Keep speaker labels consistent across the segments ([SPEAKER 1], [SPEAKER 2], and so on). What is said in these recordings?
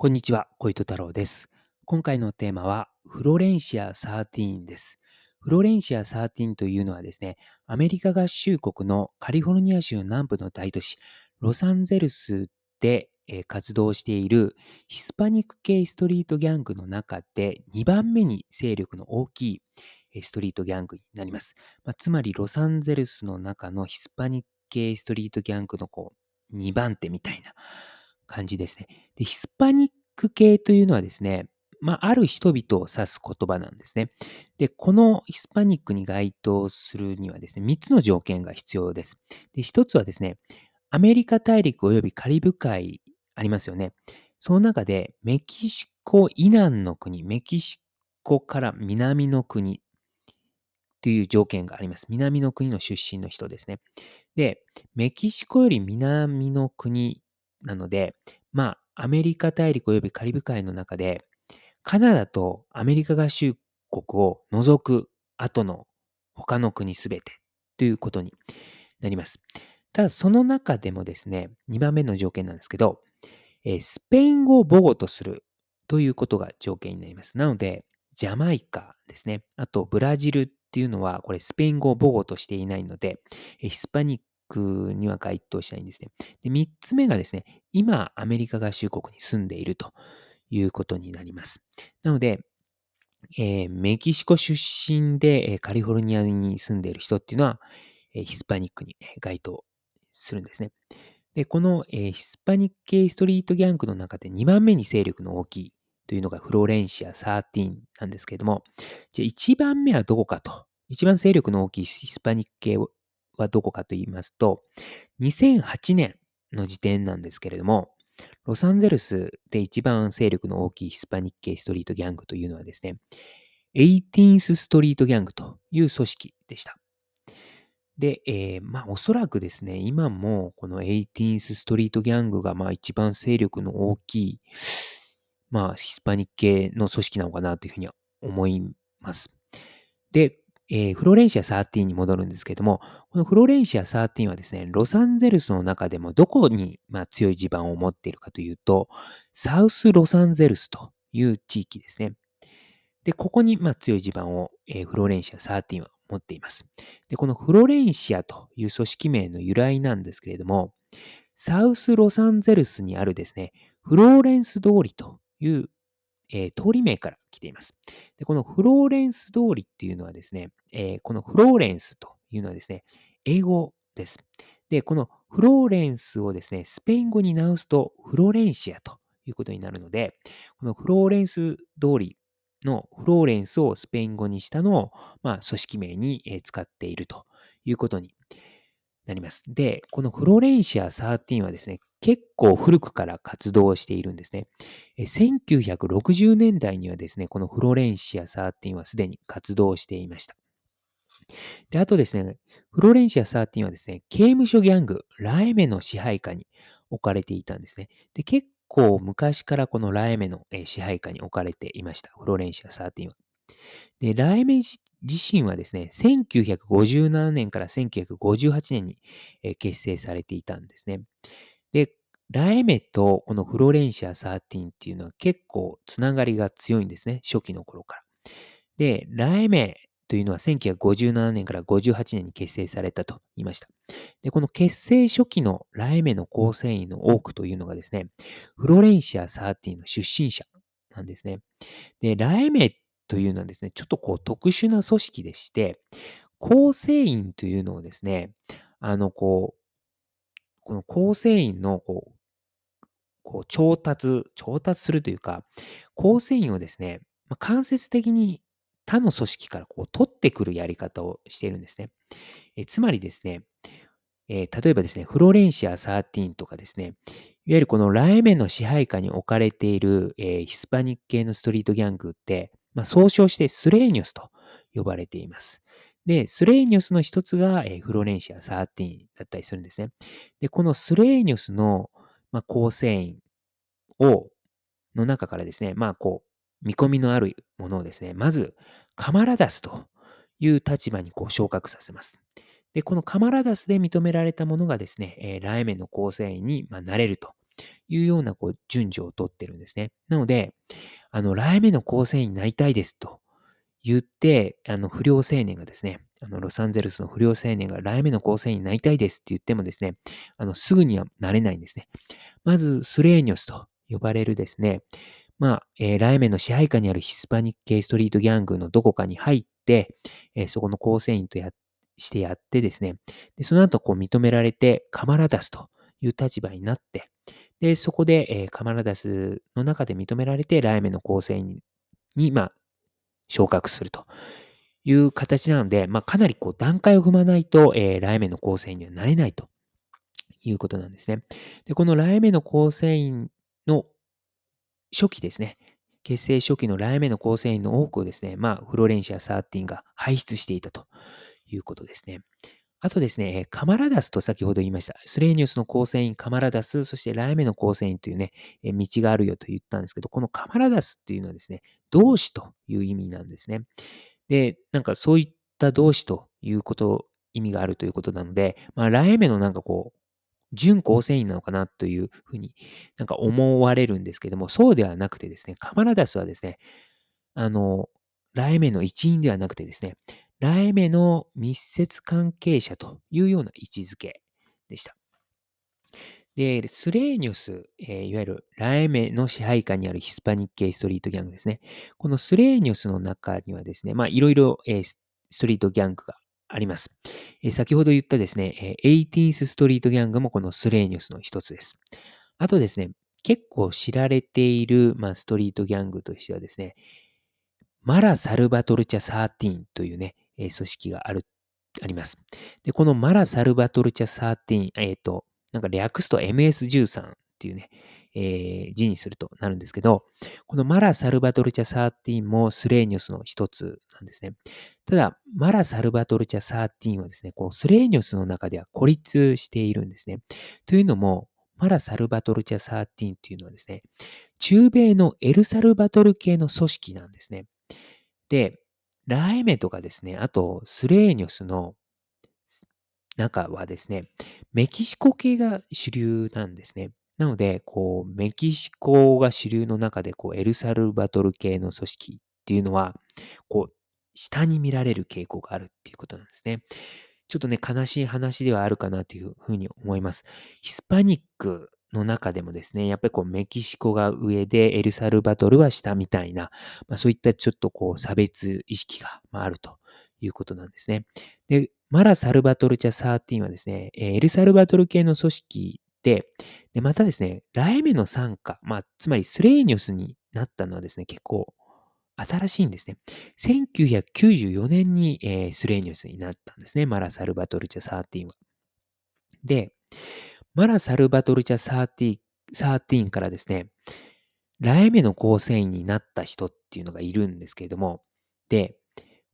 [SPEAKER 1] こんにちは、小糸太郎です。今回のテーマは、フロレンシア13です。フロレンシア13というのはですね、アメリカ合衆国のカリフォルニア州南部の大都市、ロサンゼルスで、活動しているヒスパニック系ストリートギャングの中で2番目に勢力の大きいストリートギャングになります。まあ、つまり、ロサンゼルスの中のヒスパニック系ストリートギャングのこう2番手みたいな感じですね。で、ヒスパニック系というのはですね、まあ、ある人々を指す言葉なんですね。で、このヒスパニックに該当するにはですね、3つの条件が必要です。で、1つはですね、アメリカ大陸及びカリブ海ありますよね。その中で、メキシコ以南の国、メキシコから南の国という条件があります。南の国の出身の人ですね。で、メキシコより南の国なので、まあ、アメリカ大陸及びカリブ海の中で、カナダとアメリカ合衆国を除く後の他の国すべてということになります。ただ、その中でもですね、2番目の条件なんですけど、えースペイン語を母語とするということが条件になります。なので、ジャマイカですね。あと、ブラジルっていうのは、これスペイン語を母語としていないので、ヒスパニックには該当しないんですね。で、3つ目がですね、今、アメリカ合衆国に住んでいるということになります。なので、えーメキシコ出身で、カリフォルニアに住んでいる人っていうのは、えーヒスパニックに該当するんですね。で、この、えーヒスパニック系ストリートギャングの中で2番目に勢力の大きいというのがフロレンシア13なんですけれども、じゃあ1番目はどこかと、一番勢力の大きいヒスパニック系はどこかと言いますと、2008年の時点なんですけれども、ロサンゼルスで一番勢力の大きいヒスパニック系ストリートギャングというのはですね、18th ストリートギャングという組織でした。で、えーまあおそらくですね、今もこの 18th ストリートギャングがまあ一番勢力の大きい、まあヒスパニック系の組織なのかなというふうには思います。で、えーフロレンシア13に戻るんですけども、このフロレンシア13はですね、ロサンゼルスの中でもどこに、まあ、強い地盤を持っているかというと、サウスロサンゼルスという地域ですね。で、ここに、まあ、強い地盤を、えーフロレンシア13は持っています。で、このフロレンシアという組織名の由来なんですけれども、サウスロサンゼルスにあるですね、フローレンス通りという、えー通り名から来ています。で、このフローレンス通りっていうのはですね、えーこのフローレンスというのはですね、英語です。で、このフローレンスをですね、スペイン語に直すとフロレンシアということになるので、このフローレンス通りのフローレンスをスペイン語にしたのを、まあ、組織名に使っているということになります。で、このフローレンシア13はですね、結構古くから活動しているんですね。1960年代にはですね、このフロレンシア13はすでに活動していました。で、あとですね、フロレンシア13はですね、刑務所ギャング、ラエメの支配下に置かれていたんですね。で、結構昔からこのラエメの支配下に置かれていました。フロレンシア13は。で、ラエメ自身はですね、1957年から1958年に結成されていたんですね。で、ラエメとこのフロレンシア13っていうのは結構つながりが強いんですね。初期の頃から。で、ラエメというのは1957年から58年に結成されたと言いました。で、この結成初期のラエメの構成員の多くというのがですね、フロレンシア13の出身者なんですね。で、ラエメというのはですね、ちょっとこう特殊な組織でして、構成員というのをですね、あの、こう、この構成員のこう、こう調達、調達するというか、構成員をですね、ま間接的に他の組織からこう取ってくるやり方をしているんですね。えつまりですね、えー例えばですね、フロレンシア13とかですね、いわゆるこのラエメンの支配下に置かれている、えーヒスパニック系のストリートギャングって、まあ、総称してスレーニョスと呼ばれています。で、スレーニョスの一つが、えーフロレンシア13だったりするんですね。で、このスレーニョスの、まあ、構成員を、の中からですね、まあ、こう、見込みのあるものをですね、まず、カマラダスという立場にこう昇格させます。で、このカマラダスで認められたものがですね、えーライメの構成員に、まあ、なれるというようなこう順序をとってるんですね。なので、あの、来目の構成員になりたいですと言って、あの、不良青年がですね、あの、ロサンゼルスの不良青年が来目の構成員になりたいですって言ってもですね、あの、すぐにはなれないんですね。まず、スレーニョスと呼ばれるですね、まあ、えー、ライメの支配下にあるヒスパニック系ストリートギャングのどこかに入って、えー、そこの構成員とやしてやってですね、でその後こう認められてカマラダスという立場になって、で、そこで、えー、カマラダスの中で認められて、ライメの構成員に、まあ、昇格するという形なので、まあ、かなりこう段階を踏まないと、えー、ライメの構成員にはなれないということなんですね。で、この来年の構成員の初期ですね、結成初期の来年の構成員の多くをですね、まあ、フロレンシア13が輩出していたということですね。あとですね、カマラダスと先ほど言いました。スレーニュスの構成員、カマラダス、そしてライメの構成員というね、道があるよと言ったんですけど、このカマラダスっていうのはですね、同志という意味なんですね。で、なんかそういった同志ということ、意味があるということなので、まあ、ライメのなんかこう、準構成員なのかなというふうになんか思われるんですけども、そうではなくてですね、カマラダスはですね、あの、ライメの一員ではなくてですね、ライメの密接関係者というような位置づけでした。で、スレーニョス、えー、いわゆるライメの支配下にあるヒスパニック系ストリートギャングですね。このスレーニョスの中にはですね、まあいろいろ、えー、ストリートギャングがあります。えー、先ほど言ったですね、えー、18th ストリートギャングもこのスレーニョスの一つです。あとですね、結構知られている、まあ、ストリートギャングとしてはですね、マラ・サルバトルチャ13というね、え組織がある、あります。で、このマラ・サルバトルチャ13、えっ、ー、と、なんか略すと MS13 っていうね、えー、字にするとなるんですけど、このマラ・サルバトルチャ13もスレーニョスの一つなんですね。ただ、マラ・サルバトルチャ13はですね、こうスレーニョスの中では孤立しているんですね。というのも、マラ・サルバトルチャ13っていうのはですね、中米のエルサルバトル系の組織なんですね。で、ラエメとかですね、あとスレーニョスの中はですね、メキシコ系が主流なんですね。なので、こう、メキシコが主流の中で、こう、エルサルバトル系の組織っていうのは、こう、下に見られる傾向があるっていうことなんですね。ちょっとね、悲しい話ではあるかなというふうに思います。ヒスパニックの中でもですね、やっぱりこうメキシコが上でエルサルバトルは下みたいな、まあ、そういったちょっとこう差別意識があるということなんですね。で、マラ・サルバトルチャ13はですね、エルサルバトル系の組織で、でまたですね、ライメの参加、まあ、つまりスレーニョスになったのはですね、結構新しいんですね。1994年に、えー、スレーニョスになったんですね、マラ・サルバトルチャ13は。で、マラ・サルバトルチャ13からですね、ラエメの構成員になった人っていうのがいるんですけれども、で、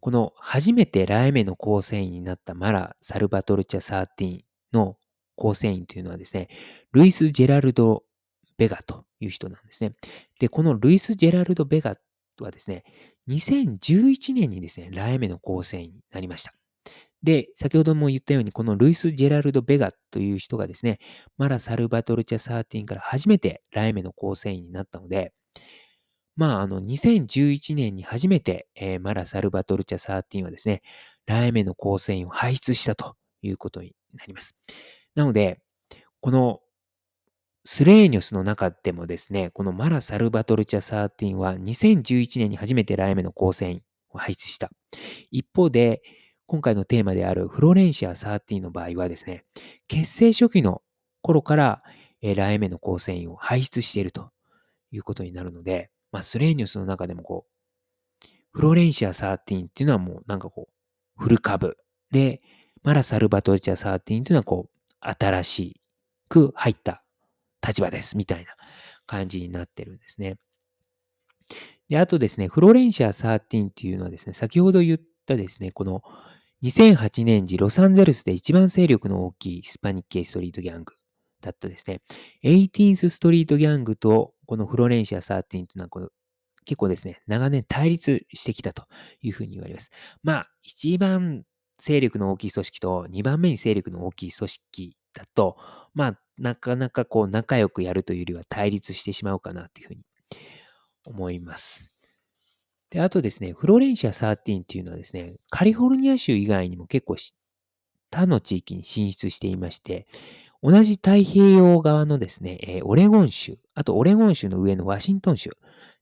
[SPEAKER 1] この初めてラエメの構成員になったマラ・サルバトルチャ13の構成員というのはですね、ルイス・ジェラルド・ベガという人なんですね。で、このルイス・ジェラルド・ベガはですね、2011年にですね、ラエメの構成員になりました。で、先ほども言ったように、このルイス・ジェラルド・ベガという人がですね、マラ・サルバトルチャ13から初めてライメの構成員になったので、まあ、あの、2011年に初めて、えー、マラ・サルバトルチャ13はですね、ライメの構成員を輩出したということになります。なので、このスレーニョスの中でもですね、このマラ・サルバトルチャ13は2011年に初めてライメの構成員を輩出した。一方で、今回のテーマであるフロレンシア13の場合はですね、結成初期の頃から、えライメの構成員を輩出しているということになるので、まあ、スレーニュスの中でもこう、フロレンシア13っていうのはもうなんかこう、フル株。で、マラ・サルバトルチア13っていうのはこう、新しく入った立場です、みたいな感じになってるんですね。で、あとですね、フロレンシア13っていうのはですね、先ほど言ったですね、この2008年時、ロサンゼルスで一番勢力の大きいヒスパニック系ストリートギャングだったですね。18th ストリートギャングとこのフロレンシア13というのはこの結構ですね、長年対立してきたというふうに言われます。まあ、一番勢力の大きい組織と2番目に勢力の大きい組織だと、まあ、なかなかこう仲良くやるというよりは対立してしまうかなというふうに思います。で、あとですね、フロレンシア13っていうのはですね、カリフォルニア州以外にも結構他の地域に進出していまして、同じ太平洋側のですね、え、オレゴン州、あとオレゴン州の上のワシントン州、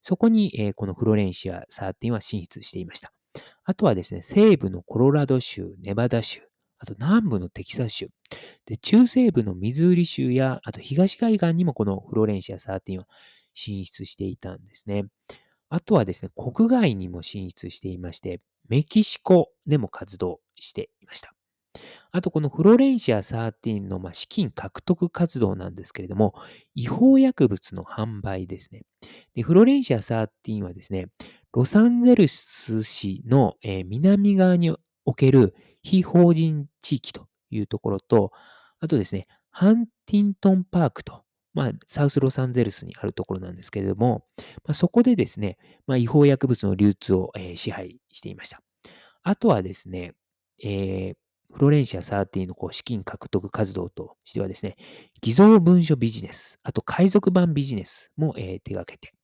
[SPEAKER 1] そこに、え、このフロレンシア13は進出していました。あとはですね、西部のコロラド州、ネバダ州、あと南部のテキサス州、で中西部のミズーリ州や、あと東海岸にもこのフロレンシア13は進出していたんですね。あとはですね、国外にも進出していまして、メキシコでも活動していました。あと、このフロレンシア13の、ま資金獲得活動なんですけれども、違法薬物の販売ですね。でフロレンシア13はですね、ロサンゼルス市の、え南側における非法人地域というところと、あとですね、ハンティントンパークと、まあ、サウスロサンゼルスにあるところなんですけれども、まあ、そこでですね、まあ、違法薬物の流通を、えー、支配していました。あとはですね、えー、フロレンシア13のこう資金獲得活動としてはですね、偽造文書ビジネス、あと海賊版ビジネスも、えー、手掛けて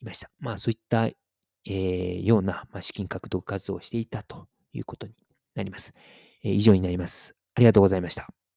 [SPEAKER 1] いました。まあそういった、えー、ような、まあ、資金獲得活動をしていたということになります。えー、以上になります。ありがとうございました。